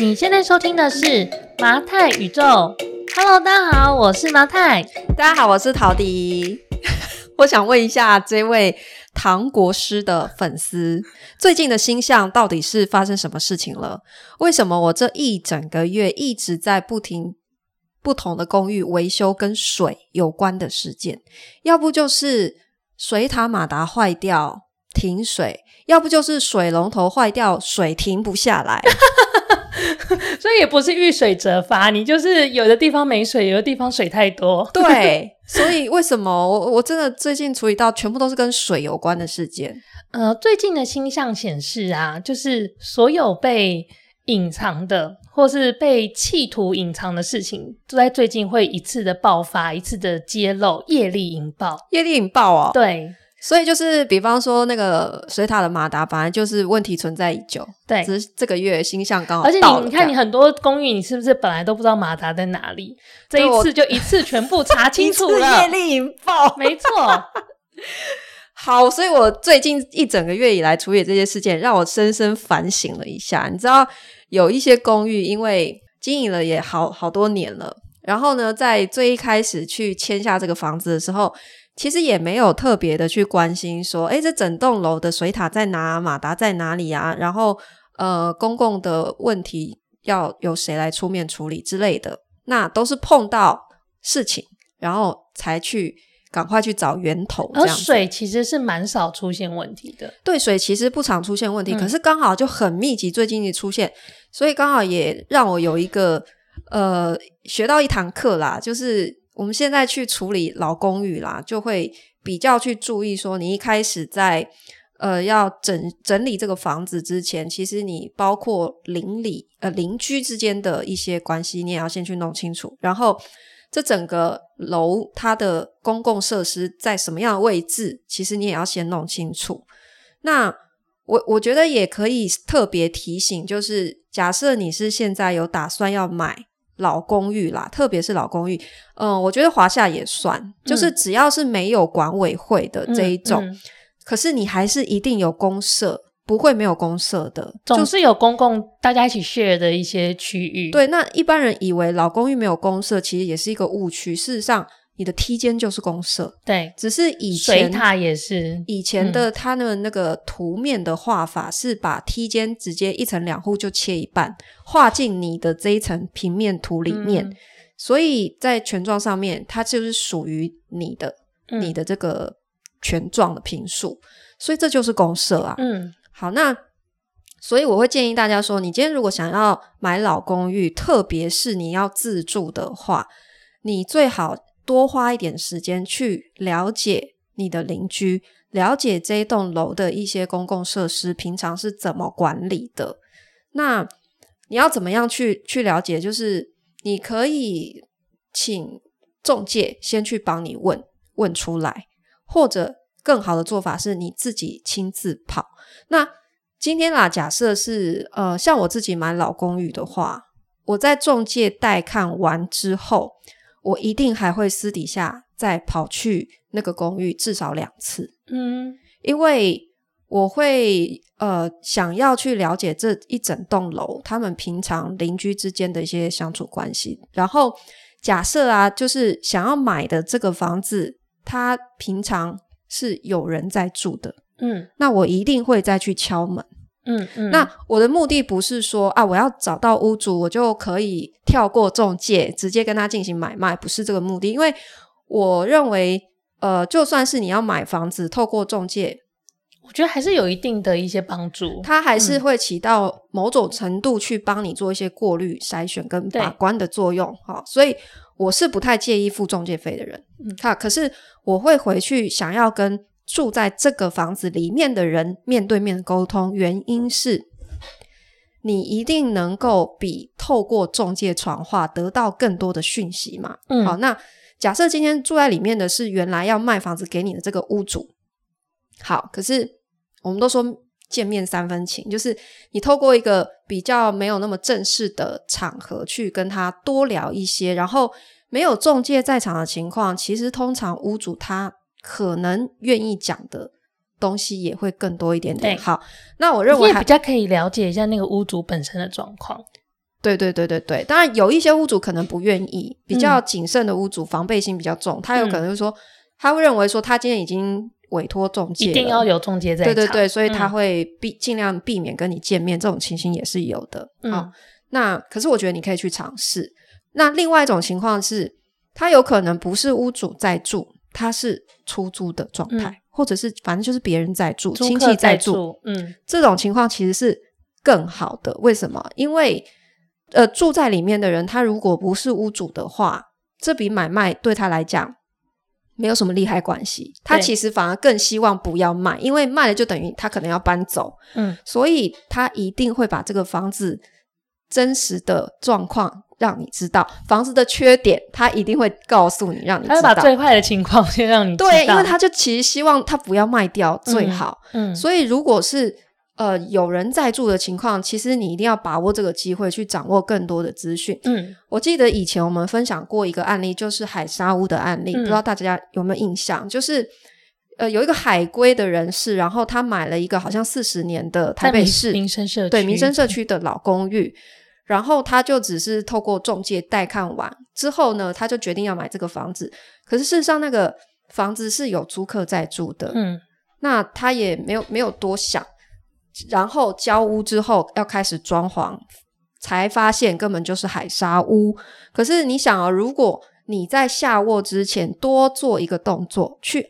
你现在收听的是麻太宇宙。Hello，大家好，我是麻太。大家好，我是陶迪。我想问一下，这位唐国师的粉丝，最近的星象到底是发生什么事情了？为什么我这一整个月一直在不停不同的公寓维修跟水有关的事件？要不就是水塔马达坏掉停水，要不就是水龙头坏掉水停不下来。所以也不是遇水则发，你就是有的地方没水，有的地方水太多。对，所以为什么我我真的最近处理到全部都是跟水有关的事件？呃，最近的星象显示啊，就是所有被隐藏的或是被企图隐藏的事情，都在最近会一次的爆发，一次的揭露，业力引爆，业力引爆哦。对。所以就是，比方说那个水塔的马达，本来就是问题存在已久。对，只是这个月星象刚好。而且你你看，你很多公寓，你是不是本来都不知道马达在哪里？这一次就一次全部查清楚 了。业力引爆，没错。好，所以我最近一整个月以来处理这些事件，让我深深反省了一下。你知道，有一些公寓因为经营了也好好多年了，然后呢，在最一开始去签下这个房子的时候。其实也没有特别的去关心说，哎，这整栋楼的水塔在哪，马达在哪里啊？然后，呃，公共的问题要由谁来出面处理之类的，那都是碰到事情，然后才去赶快去找源头。而水其实是蛮少出现问题的，对，水其实不常出现问题，嗯、可是刚好就很密集，最近一出现，所以刚好也让我有一个呃学到一堂课啦，就是。我们现在去处理老公寓啦，就会比较去注意说，你一开始在呃要整整理这个房子之前，其实你包括邻里呃邻居之间的一些关系，你也要先去弄清楚。然后这整个楼它的公共设施在什么样的位置，其实你也要先弄清楚。那我我觉得也可以特别提醒，就是假设你是现在有打算要买。老公寓啦，特别是老公寓，嗯，我觉得华夏也算，嗯，就是只要是没有管委会的这一种，嗯嗯，可是你还是一定有公社，不会没有公社的，总是有公共大家一起 share 的一些区域。对，那一般人以为老公寓没有公社，其实也是一个误区。事实上，你的梯间就是公社，对，只是以前水塔也是以前的他们那个图面的画法是把梯间直接一层两户就切一半，画进你的这一层平面图里面，嗯、所以在权状上面它就是属于你的、嗯、你的这个权状的平数，所以这就是公社啊。嗯，好，那所以我会建议大家说，你今天如果想要买老公寓，特别是你要自住的话，你最好。多花一点时间去了解你的邻居，了解这一栋楼的一些公共设施平常是怎么管理的。那你要怎么样去去了解？就是你可以请中介先去帮你问问出来，或者更好的做法是你自己亲自跑。那今天啦，假设是呃，像我自己买老公寓的话，我在中介带看完之后。我一定还会私底下再跑去那个公寓至少两次，嗯，因为我会呃想要去了解这一整栋楼他们平常邻居之间的一些相处关系。然后假设啊，就是想要买的这个房子，它平常是有人在住的，嗯，那我一定会再去敲门。嗯嗯，那我的目的不是说啊，我要找到屋主，我就可以跳过中介，直接跟他进行买卖，不是这个目的。因为我认为，呃，就算是你要买房子，透过中介，我觉得还是有一定的一些帮助，它还是会起到某种程度去帮你做一些过滤、筛选跟把关的作用。哈，所以我是不太介意付中介费的人。嗯，好，可是我会回去想要跟。住在这个房子里面的人面对面沟通，原因是你一定能够比透过中介传话得到更多的讯息嘛。嗯，好，那假设今天住在里面的是原来要卖房子给你的这个屋主，好，可是我们都说见面三分情，就是你透过一个比较没有那么正式的场合去跟他多聊一些，然后没有中介在场的情况，其实通常屋主他。可能愿意讲的东西也会更多一点点。好，那我认为还比较可以了解一下那个屋主本身的状况。对对对对对，当然有一些屋主可能不愿意，比较谨慎的屋主、嗯、防备心比较重，他有可能就是说、嗯、他会认为说他今天已经委托中介，一定要有中介在场，对对对，所以他会避、嗯、尽量避免跟你见面，这种情形也是有的。嗯、好，那可是我觉得你可以去尝试。那另外一种情况是，他有可能不是屋主在住，他是出租的状态，嗯、或者是反正就是别人在住，亲戚在住，嗯，这种情况其实是更好的。为什么？因为呃，住在里面的人，他如果不是屋主的话，这笔买卖对他来讲没有什么利害关系。他其实反而更希望不要卖，因为卖了就等于他可能要搬走。嗯，所以他一定会把这个房子真实的状况让你知道，房子的缺点他一定会告诉你，让你知道。他会把最坏的情况先让你知道。对，因为他就其实希望他不要卖掉最好。嗯，嗯，所以如果是。呃，有人在住的情况，其实你一定要把握这个机会去掌握更多的资讯。嗯，我记得以前我们分享过一个案例，就是海沙屋的案例，嗯、不知道大家有没有印象？就是呃，有一个海归的人士，然后他买了一个好像四十年的台北市民生社区，对民生社区的老公寓，然后他就只是透过中介带看完之后呢，他就决定要买这个房子。可是事实上，那个房子是有租客在住的。嗯，那他也没有没有多想。然后交屋之后要开始装潢，才发现根本就是海沙屋。可是你想啊，如果你在下卧之前多做一个动作，去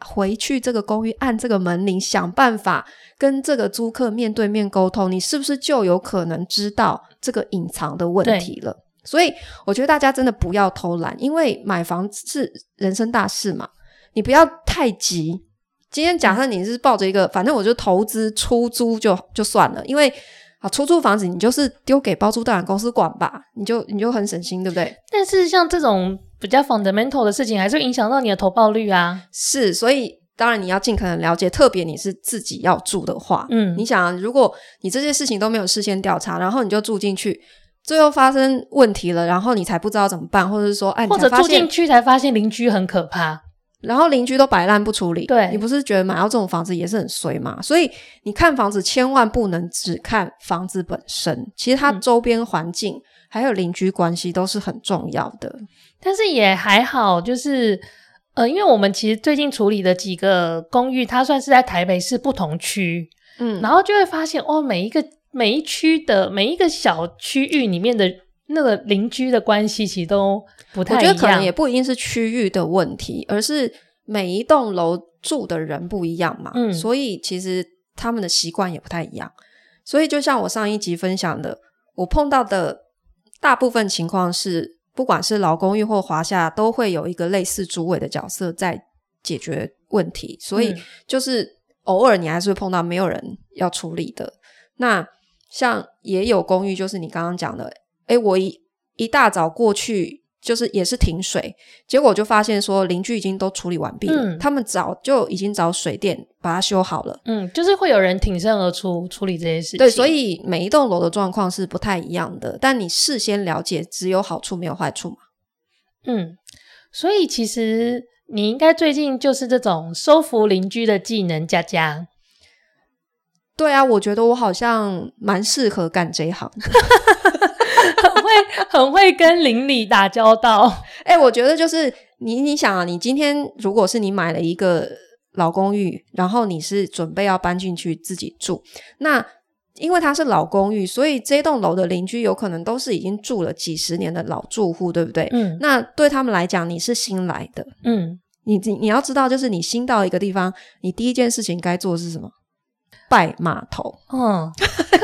回去这个公寓按这个门铃，想办法跟这个租客面对面沟通，你是不是就有可能知道这个隐藏的问题了？所以我觉得大家真的不要偷懒，因为买房是人生大事嘛，你不要太急。今天假设你是抱着一个，反正我就投资出租就就算了，因为啊，出租房子你就是丢给包租代管公司管吧，你就你就很省心，对不对？但是像这种比较 fundamental 的事情，还是会影响到你的投报率啊。是，所以当然你要尽可能了解，特别你是自己要住的话，嗯，你想，如果你这些事情都没有事先调查，然后你就住进去，最后发生问题了，然后你才不知道怎么办，或者是说，哎，或者住进去才发现邻居很可怕。然后邻居都摆烂不处理，对，你不是觉得买到这种房子也是很衰吗？所以你看房子千万不能只看房子本身，其实它周边环境、嗯、还有邻居关系都是很重要的。但是也还好，就是呃，因为我们其实最近处理的几个公寓，它算是在台北市不同区，嗯，然后就会发现哦，每一个每一区的每一个小区域里面的。那个邻居的关系其实都不太一样，我觉得可能也不一定是区域的问题，而是每一栋楼住的人不一样嘛，嗯，所以其实他们的习惯也不太一样。所以就像我上一集分享的，我碰到的大部分情况是，不管是老公寓或华夏，都会有一个类似主委的角色在解决问题，所以就是偶尔你还是会碰到没有人要处理的。那像也有公寓，就是你刚刚讲的。诶，我一一大早过去，就是也是停水，结果就发现说邻居已经都处理完毕了，嗯、他们早就已经找水电把它修好了。嗯，就是会有人挺身而出处理这些事情。对，所以每一栋楼的状况是不太一样的，但你事先了解，只有好处没有坏处嘛。嗯，所以其实你应该最近就是这种收服邻居的技能，佳佳。对啊，我觉得我好像蛮适合干这一行的。很会跟邻里打交道，哎、欸，我觉得就是你你想啊，你今天如果是你买了一个老公寓，然后你是准备要搬进去自己住，那因为它是老公寓，所以这栋楼的邻居有可能都是已经住了几十年的老住户，对不对？嗯，那对他们来讲，你是新来的，嗯，你你你要知道，就是你新到一个地方，你第一件事情该做是什么？拜码头，嗯，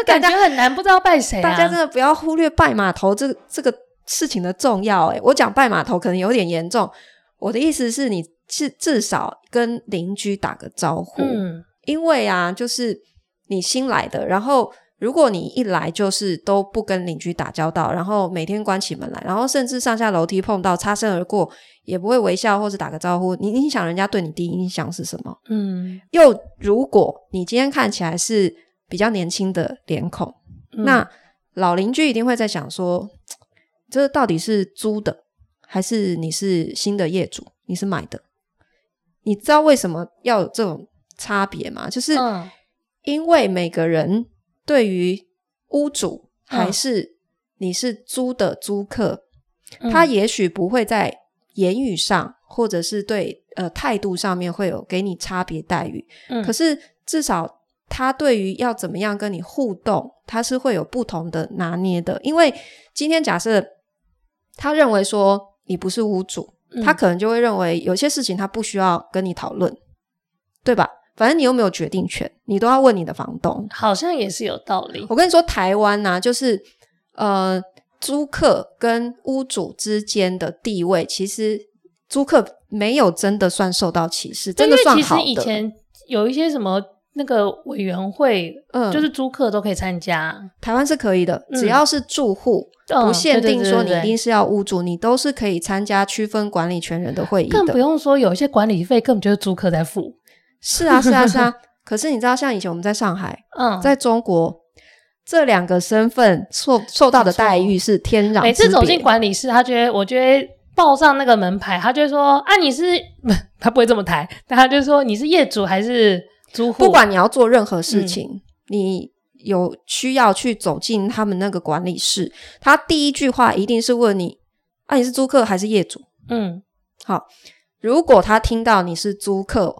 感觉很难，不知道拜谁啊。大家真的不要忽略拜码头这个这个事情的重要。诶，我讲拜码头可能有点严重。我的意思是，你至至少跟邻居打个招呼，嗯，因为啊，就是你新来的，然后。如果你一来就是都不跟邻居打交道，然后每天关起门来，然后甚至上下楼梯碰到擦身而过也不会微笑或是打个招呼，你你想人家对你第一印象是什么？嗯，又如果你今天看起来是比较年轻的脸孔，嗯、那老邻居一定会在想说，这到底是租的还是你是新的业主？你是买的？你知道为什么要有这种差别吗？就是因为每个人。对于屋主还是你是租的租客，他也许不会在言语上或者是对呃态度上面会有给你差别待遇，嗯，可是至少他对于要怎么样跟你互动，他是会有不同的拿捏的。因为今天假设他认为说你不是屋主，嗯，他可能就会认为有些事情他不需要跟你讨论，对吧？反正你又没有决定权，你都要问你的房东，好像也是有道理。我跟你说，台湾呢、啊，就是呃，租客跟屋主之间的地位，其实租客没有真的算受到歧视，真的算好的。其实以前有一些什么那个委员会，嗯，就是租客都可以参加。台湾是可以的，只要是住户，嗯、不限定说你一定是要屋主，你都是可以参加区分管理权人的会议的。更不用说有一些管理费根本就是租客在付。是啊，是啊，是啊。可是你知道，像以前我们在上海，嗯，在中国，这两个身份受受到的待遇是天壤。每次走进管理室，他觉得，我觉得报上那个门牌，他就说：“啊，你是 不？”他不会这么抬，但他就说：“你是业主还是租户？”不管你要做任何事情，嗯，你有需要去走进他们那个管理室，他第一句话一定是问你：“啊，你是租客还是业主？”嗯，好。如果他听到你是租客，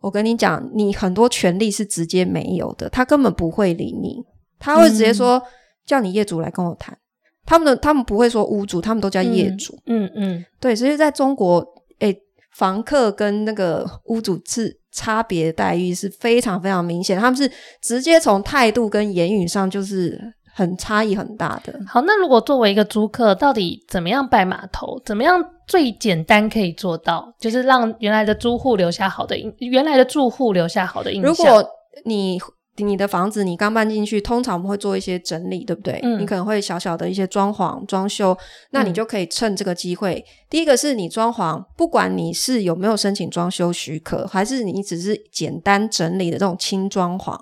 我跟你讲，你很多权利是直接没有的，他根本不会理你，他会直接说、嗯、叫你业主来跟我谈。他们的他们不会说屋主，他们都叫业主。嗯嗯，嗯，对，所以在中国，诶，房客跟那个屋主是差别待遇是非常非常明显，他们是直接从态度跟言语上就是。很差异很大的。好，那如果作为一个租客，到底怎么样拜码头？怎么样最简单可以做到，就是让原来的租户留下好的印，原来的住户留下好的印象？如果你你的房子你刚搬进去，通常我们会做一些整理，对不对？嗯。你可能会小小的一些装潢装修，那你就可以趁这个机会。嗯。第一个是你装潢，不管你是有没有申请装修许可，还是你只是简单整理的这种轻装潢，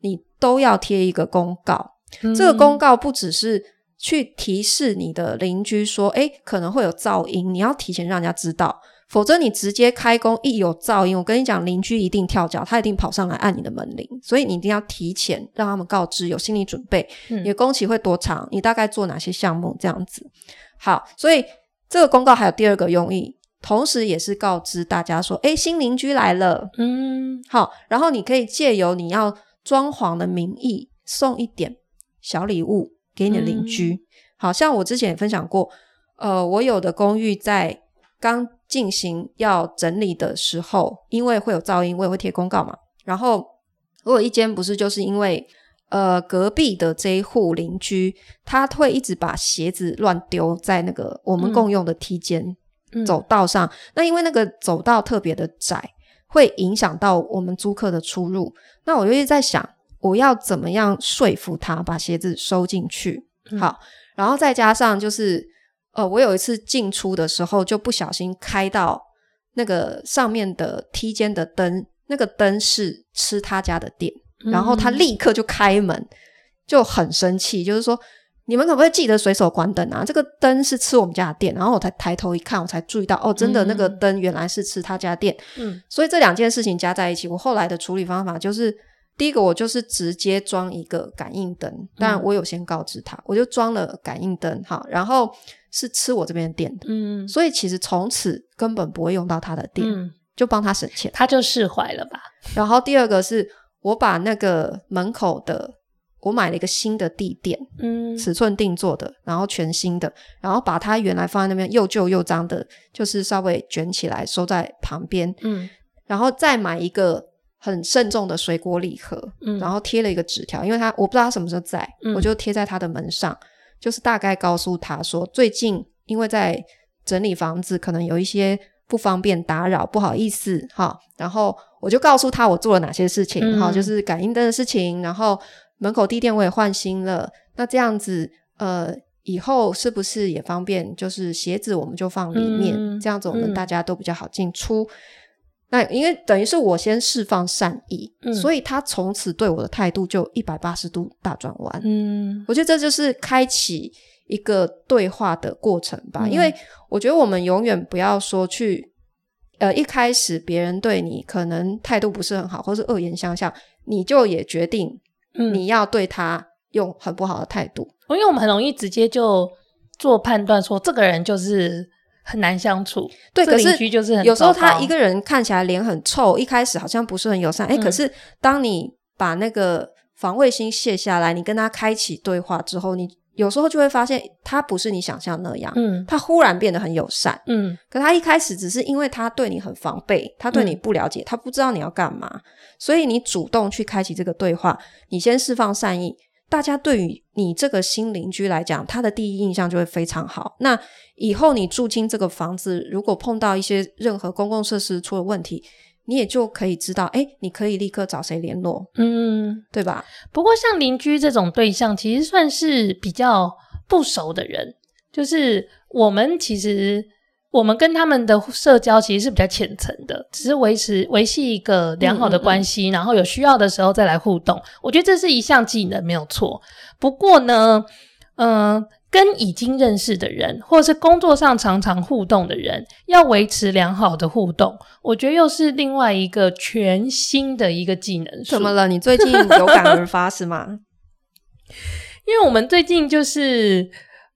你都要贴一个公告。这个公告不只是去提示你的邻居说，诶，可能会有噪音，你要提前让人家知道，否则你直接开工一有噪音，我跟你讲，邻居一定跳脚，他一定跑上来按你的门铃，所以你一定要提前让他们告知，有心理准备。你的工期会多长？你大概做哪些项目？这样子。好，所以这个公告还有第二个用意，同时也是告知大家说，哎，新邻居来了。嗯，好，然后你可以借由你要装潢的名义送一点。小礼物给你的邻居，嗯、好像我之前也分享过，呃，我有的公寓在刚进行要整理的时候，因为会有噪音，我也会贴公告嘛。然后我有一间不是就是因为呃隔壁的这一户邻居，他会一直把鞋子乱丢在那个我们共用的梯间走道上，那因为那个走道特别的窄，会影响到我们租客的出入。那我就一直在想。我要怎么样说服他把鞋子收进去？嗯、好，然后再加上就是，呃，我有一次进出的时候就不小心开到那个上面的梯间的灯，那个灯是吃他家的电，嗯、然后他立刻就开门，就很生气，就是说你们可不可以记得随手关灯啊？这个灯是吃我们家的电，然后我才抬头一看，我才注意到哦，真的那个灯原来是吃他家电。嗯，所以这两件事情加在一起，我后来的处理方法就是。第一个，我就是直接装一个感应灯，当然我有先告知他，嗯、我就装了感应灯，哈，然后是吃我这边的电的，嗯，所以其实从此根本不会用到他的店，嗯、就帮他省钱，他就释怀了吧。然后第二个是我把那个门口的，我买了一个新的地垫，嗯，尺寸定做的，然后全新的，然后把它原来放在那边又旧又脏的，就是稍微卷起来收在旁边，嗯，然后再买一个。很慎重的水果礼盒，嗯，然后贴了一个纸条，因为他我不知道他什么时候在，嗯，我就贴在他的门上，就是大概告诉他说，最近因为在整理房子，可能有一些不方便打扰，不好意思哈。然后我就告诉他我做了哪些事情，哈，嗯，就是感应灯的事情，然后门口地垫我也换新了。那这样子，呃，以后是不是也方便？就是鞋子我们就放里面，嗯，这样子我们大家都比较好进出。那因为等于是我先释放善意，嗯，所以他从此对我的态度就一百八十度大转弯。嗯，我觉得这就是开启一个对话的过程吧。嗯，因为我觉得我们永远不要说去，呃，一开始别人对你可能态度不是很好，或是恶言相向，你就也决定你要对他用很不好的态度。因为我们很容易直接就做判断，说这个人就是很难相处。对，可是邻居就是很有时候他一个人看起来脸很臭，一开始好像不是很友善。哎、嗯，可是当你把那个防卫心卸下来，你跟他开启对话之后，你有时候就会发现他不是你想象那样。嗯，他忽然变得很友善。嗯，可他一开始只是因为他对你很防备，他对你不了解，嗯、他不知道你要干嘛，所以你主动去开启这个对话，你先释放善意。大家对于你这个新邻居来讲，他的第一印象就会非常好。那以后你住进这个房子，如果碰到一些任何公共设施出了问题，你也就可以知道，哎，你可以立刻找谁联络，嗯，对吧？不过像邻居这种对象，其实算是比较不熟的人，就是我们其实。我们跟他们的社交其实是比较浅层的，只是维持维系一个良好的关系，嗯嗯嗯，然后有需要的时候再来互动。我觉得这是一项技能，没有错。不过呢，嗯、呃，跟已经认识的人，或者是工作上常常互动的人，要维持良好的互动，我觉得又是另外一个全新的一个技能。怎么了？你最近有感而发是吗？因为我们最近就是。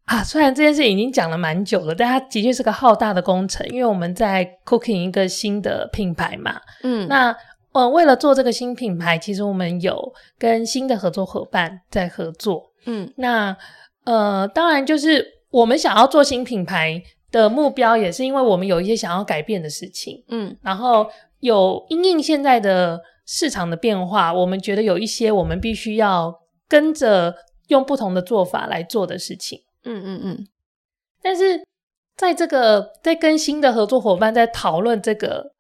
啊，虽然这件事已经讲了蛮久了，但它的确是个浩大的工程，因为我们在 cooking 一个新的品牌嘛。嗯，那呃，为了做这个新品牌，其实我们有跟新的合作伙伴在合作。嗯，那呃，当然就是我们想要做新品牌的目标，也是因为我们有一些想要改变的事情。嗯，然后有因应现在的市场的变化，我们觉得有一些我们必须要跟着用不同的做法来做的事情。嗯嗯嗯，但是在这个在跟新的合作伙伴在讨论这个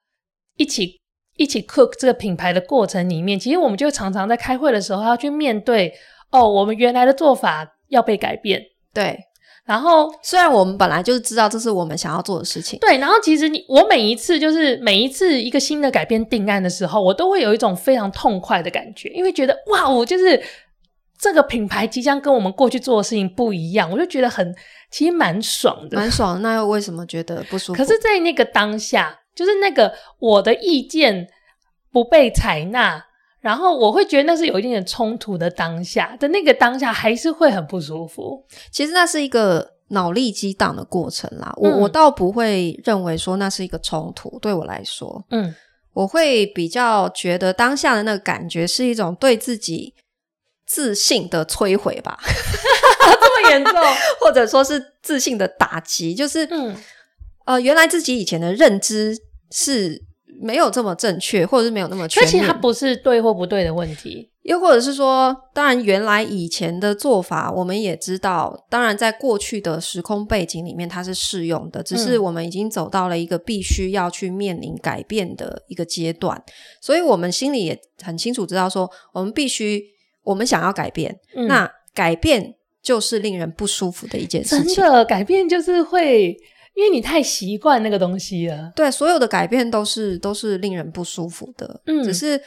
一起一起 cook 这个品牌的过程里面，其实我们就常常在开会的时候要去面对哦，我们原来的做法要被改变。对，然后虽然我们本来就是知道这是我们想要做的事情，对，然后其实你我每一次就是每一次一个新的改变定案的时候，我都会有一种非常痛快的感觉，因为觉得哇，我就是。这个品牌即将跟我们过去做的事情不一样，我就觉得很，其实蛮爽的，蛮爽。那又为什么觉得不舒服？可是，在那个当下，就是那个我的意见不被采纳，然后我会觉得那是有一点点冲突的当下的那个当下，还是会很不舒服。其实那是一个脑力激荡的过程啦。我、嗯、我倒不会认为说那是一个冲突，对我来说，嗯，我会比较觉得当下的那个感觉是一种对自己。自信的摧毁吧，这么严重，或者说是自信的打击，就是，嗯，呃，原来自己以前的认知是没有这么正确，或者是没有那么全面。其实它不是对或不对的问题，又或者是说，当然原来以前的做法，我们也知道，当然在过去的时空背景里面它是适用的，只是我们已经走到了一个必须要去面临改变的一个阶段，所以我们心里也很清楚知道说，我们必须。我们想要改变，嗯，那改变就是令人不舒服的一件事情。真的，改变就是会，因为你太习惯那个东西了。对，所有的改变都是都是令人不舒服的。嗯，只是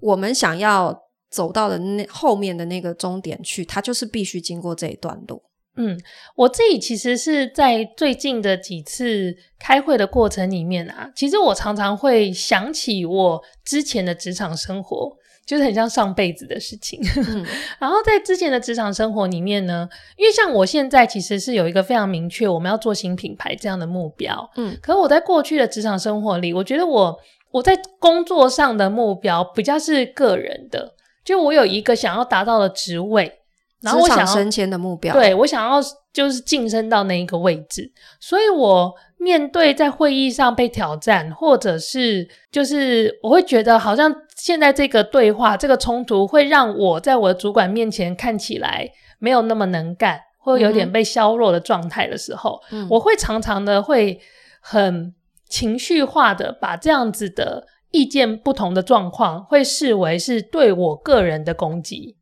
我们想要走到的那后面的那个终点去，它就是必须经过这一段路。嗯，我自己其实是在最近的几次开会的过程里面啊，其实我常常会想起我之前的职场生活。就是很像上辈子的事情，嗯，然后在之前的职场生活里面呢，因为像我现在其实是有一个非常明确我们要做新品牌这样的目标，嗯，可是我在过去的职场生活里，我觉得我我在工作上的目标比较是个人的，就我有一个想要达到的职位，然后我想要升迁的目标，对，我想要就是晋升到那一个位置，所以我面对在会议上被挑战，或者是就是我会觉得好像。现在这个对话，这个冲突会让我在我的主管面前看起来没有那么能干，或有点被削弱的状态的时候，嗯，我会常常的会很情绪化的把这样子的意见不同的状况，会视为是对我个人的攻击。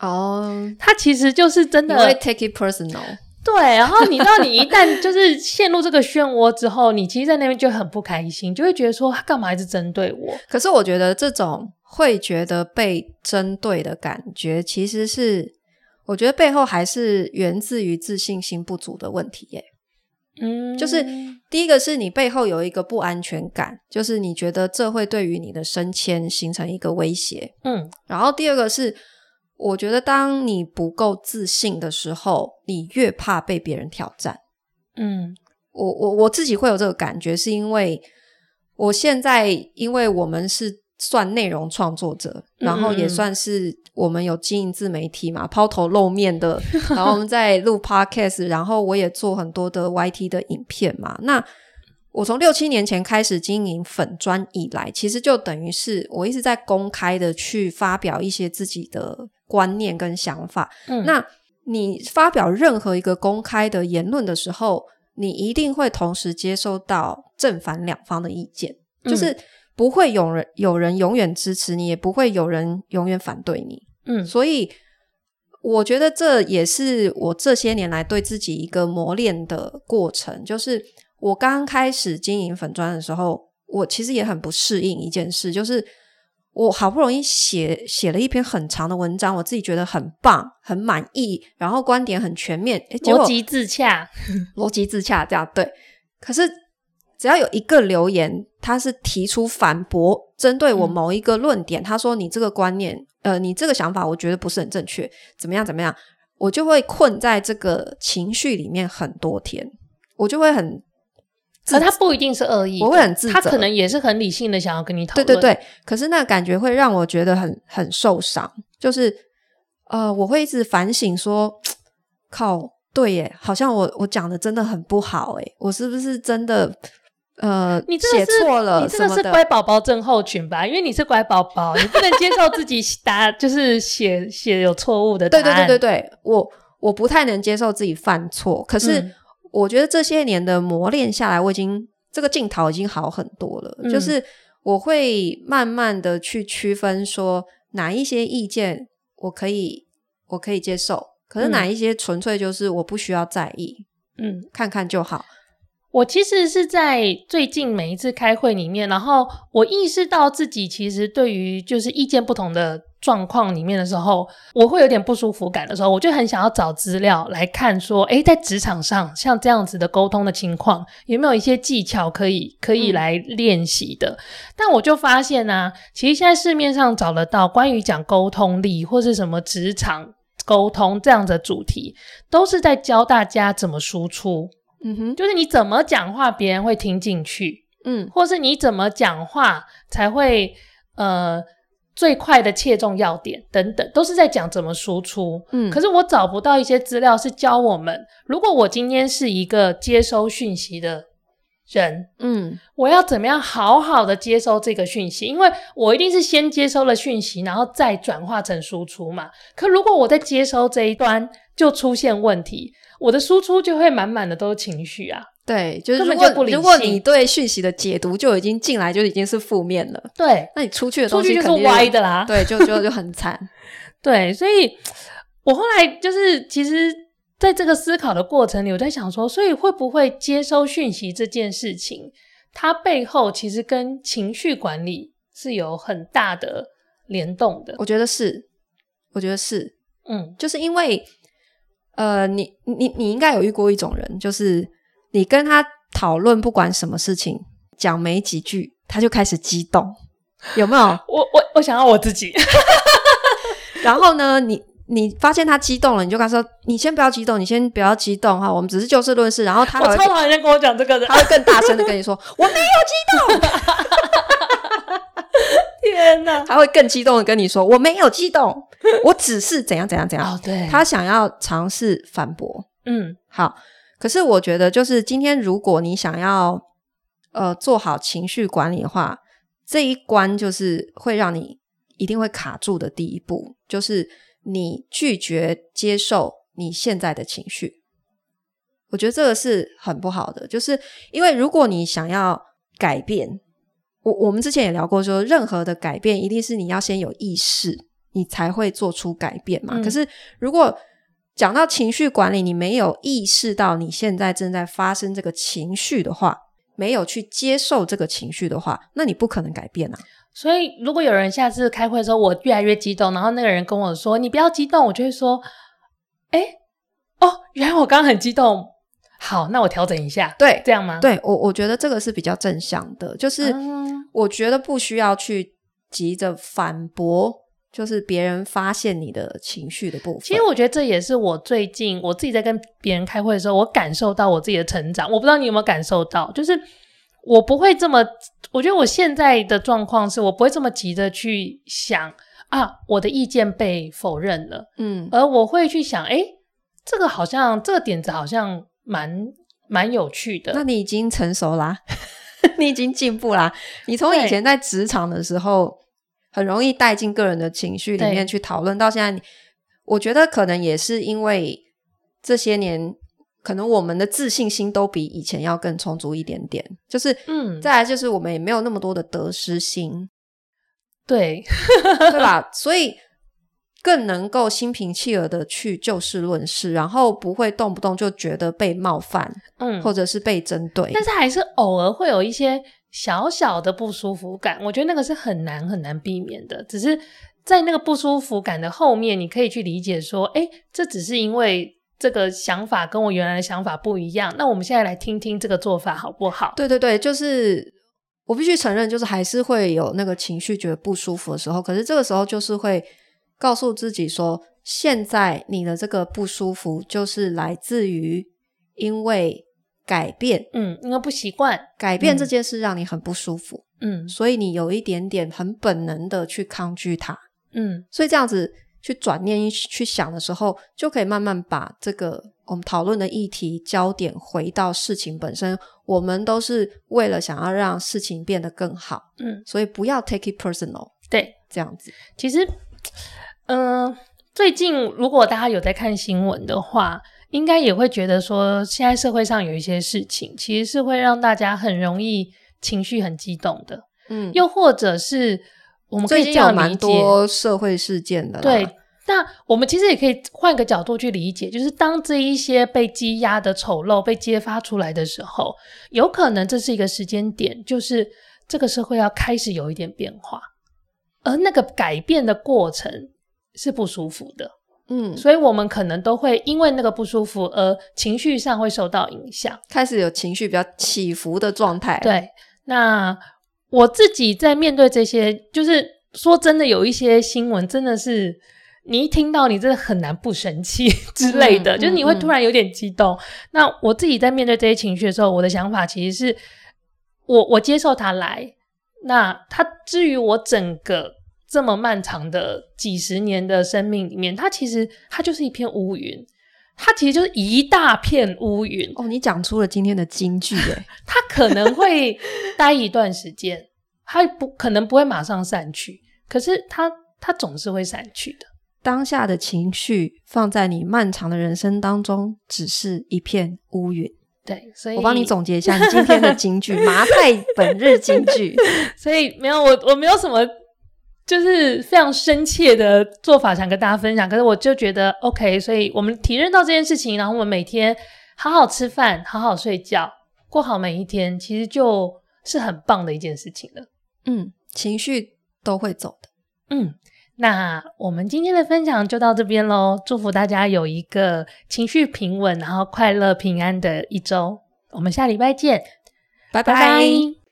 哦，他其实就是真的会 take it personal。对，然后你知道，你一旦就是陷入这个漩涡之后，你其实，在那边就很不开心，就会觉得说，他干嘛一直针对我？可是我觉得这种会觉得被针对的感觉，其实是我觉得背后还是源自于自信心不足的问题耶。嗯，就是第一个是你背后有一个不安全感，就是你觉得这会对于你的升迁形成一个威胁。嗯，然后第二个是。我觉得当你不够自信的时候，你越怕被别人挑战。嗯，我我我自己会有这个感觉，是因为我现在因为我们是算内容创作者，然后也算是我们有经营自媒体嘛，抛头露面的，然后我们在录 podcast，然后我也做很多的 YT 的影片嘛。那我从六七年前开始经营粉专以来，其实就等于是我一直在公开的去发表一些自己的观念跟想法。嗯，那你发表任何一个公开的言论的时候，你一定会同时接收到正反两方的意见，就是不会有人有人永远支持你，也不会有人永远反对你。嗯，所以我觉得这也是我这些年来对自己一个磨练的过程，就是。我刚开始经营粉砖的时候，我其实也很不适应一件事，就是我好不容易写写了一篇很长的文章，我自己觉得很棒、很满意，然后观点很全面，诶，逻辑自洽，逻辑自洽这样对。可是只要有一个留言，他是提出反驳，针对我某一个论点，嗯、他说你这个观念，呃，你这个想法，我觉得不是很正确，怎么样怎么样，我就会困在这个情绪里面很多天，我就会很。可他不一定是恶意，我会很自责。他可能也是很理性的，想要跟你讨论。对对对，可是那个感觉会让我觉得很很受伤。就是呃，我会一直反省说，靠，对耶，好像我我讲的真的很不好诶，我是不是真的呃，你写错了？你这个是乖宝宝症候群吧？因为你是乖宝宝，你不能接受自己答 就是写写有错误的答案。对对对对对，我我不太能接受自己犯错，可是。嗯我觉得这些年的磨练下来，我已经这个镜头已经好很多了。嗯、就是我会慢慢的去区分，说哪一些意见我可以我可以接受，可是哪一些纯粹就是我不需要在意，嗯，看看就好。我其实是在最近每一次开会里面，然后我意识到自己其实对于就是意见不同的状况里面的时候，我会有点不舒服感的时候，我就很想要找资料来看，说，诶，在职场上像这样子的沟通的情况，有没有一些技巧可以可以来练习的？嗯、但我就发现呢、啊，其实现在市面上找得到关于讲沟通力或是什么职场沟通这样的主题，都是在教大家怎么输出。嗯哼，就是你怎么讲话，别人会听进去，嗯，或是你怎么讲话才会呃最快的切中要点等等，都是在讲怎么输出。嗯，可是我找不到一些资料是教我们，如果我今天是一个接收讯息的人，嗯，我要怎么样好好的接收这个讯息？因为我一定是先接收了讯息，然后再转化成输出嘛。可如果我在接收这一端就出现问题。我的输出就会满满的都是情绪啊，对，就是如果如果你对讯息的解读就已经进来就已经是负面了，对，那你出去的东西出去就是歪的啦，对，就就就很惨，对，所以我后来就是其实在这个思考的过程里，我在想说，所以会不会接收讯息这件事情，它背后其实跟情绪管理是有很大的联动的？我觉得是，我觉得是，嗯，就是因为。呃，你你你应该有遇过一种人，就是你跟他讨论不管什么事情，讲没几句他就开始激动，有没有？我我我想要我自己。然后呢，你你发现他激动了，你就跟他说：“你先不要激动，你先不要激动哈，我们只是就事论事。”然后他我超讨厌跟我讲这个的，他会更大声的跟你说：“ 我没有激动。”天哪！他会更激动的跟你说：“我没有激动。”我只是怎样怎样怎样，哦、对，他想要尝试反驳，嗯，好。可是我觉得，就是今天如果你想要呃做好情绪管理的话，这一关就是会让你一定会卡住的第一步，就是你拒绝接受你现在的情绪。我觉得这个是很不好的，就是因为如果你想要改变，我我们之前也聊过说，说任何的改变一定是你要先有意识。你才会做出改变嘛？嗯、可是如果讲到情绪管理，你没有意识到你现在正在发生这个情绪的话，没有去接受这个情绪的话，那你不可能改变啊。所以，如果有人下次开会的时候，我越来越激动，然后那个人跟我说：“你不要激动。”我就会说：“诶，哦，原来我刚刚很激动。好，那我调整一下。”对，这样吗？对，我我觉得这个是比较正向的，就是我觉得不需要去急着反驳。就是别人发现你的情绪的部分。其实我觉得这也是我最近我自己在跟别人开会的时候，我感受到我自己的成长。我不知道你有没有感受到，就是我不会这么，我觉得我现在的状况是我不会这么急着去想啊，我的意见被否认了，嗯，而我会去想，诶，这个好像这个点子好像蛮蛮有趣的。那你已经成熟啦，你已经进步啦。你从以前在职场的时候。很容易带进个人的情绪里面去讨论，到现在，我觉得可能也是因为这些年，可能我们的自信心都比以前要更充足一点点。就是，嗯，再来就是我们也没有那么多的得失心，对，对吧？所以更能够心平气和的去就事论事，然后不会动不动就觉得被冒犯，嗯，或者是被针对。但是还是偶尔会有一些。小小的不舒服感，我觉得那个是很难很难避免的。只是在那个不舒服感的后面，你可以去理解说，哎，这只是因为这个想法跟我原来的想法不一样。那我们现在来听听这个做法好不好？对对对，就是我必须承认，就是还是会有那个情绪觉得不舒服的时候。可是这个时候就是会告诉自己说，现在你的这个不舒服就是来自于因为。改变，嗯，因为不习惯。改变这件事，让你很不舒服，嗯，所以你有一点点很本能的去抗拒它，嗯，所以这样子去转念去想的时候，就可以慢慢把这个我们讨论的议题焦点回到事情本身。我们都是为了想要让事情变得更好，嗯，所以不要 take it personal，对，这样子。其实，嗯、呃，最近如果大家有在看新闻的话。应该也会觉得说，现在社会上有一些事情，其实是会让大家很容易情绪很激动的。嗯，又或者是我们可以这样理解，蛮多社会事件的。对，那我们其实也可以换个角度去理解，就是当这一些被积压的丑陋被揭发出来的时候，有可能这是一个时间点，就是这个社会要开始有一点变化，而那个改变的过程是不舒服的。嗯，所以我们可能都会因为那个不舒服而情绪上会受到影响，开始有情绪比较起伏的状态。对，那我自己在面对这些，就是说真的，有一些新闻真的是你一听到，你真的很难不生气之类的，嗯、就是你会突然有点激动。嗯、那我自己在面对这些情绪的时候，我的想法其实是我我接受它来，那它至于我整个。这么漫长的几十年的生命里面，它其实它就是一片乌云，它其实就是一大片乌云。哦，你讲出了今天的金句耶！它可能会待一段时间，它不可能不会马上散去，可是它它总是会散去的。当下的情绪放在你漫长的人生当中，只是一片乌云。对，所以我帮你总结一下你今天的金句，麻太本日金句。所以没有我，我没有什么。就是非常深切的做法，想跟大家分享。可是我就觉得 OK，所以我们体认到这件事情，然后我们每天好好吃饭，好好睡觉，过好每一天，其实就是很棒的一件事情了。嗯，情绪都会走的。嗯，那我们今天的分享就到这边喽。祝福大家有一个情绪平稳，然后快乐平安的一周。我们下礼拜见，拜拜。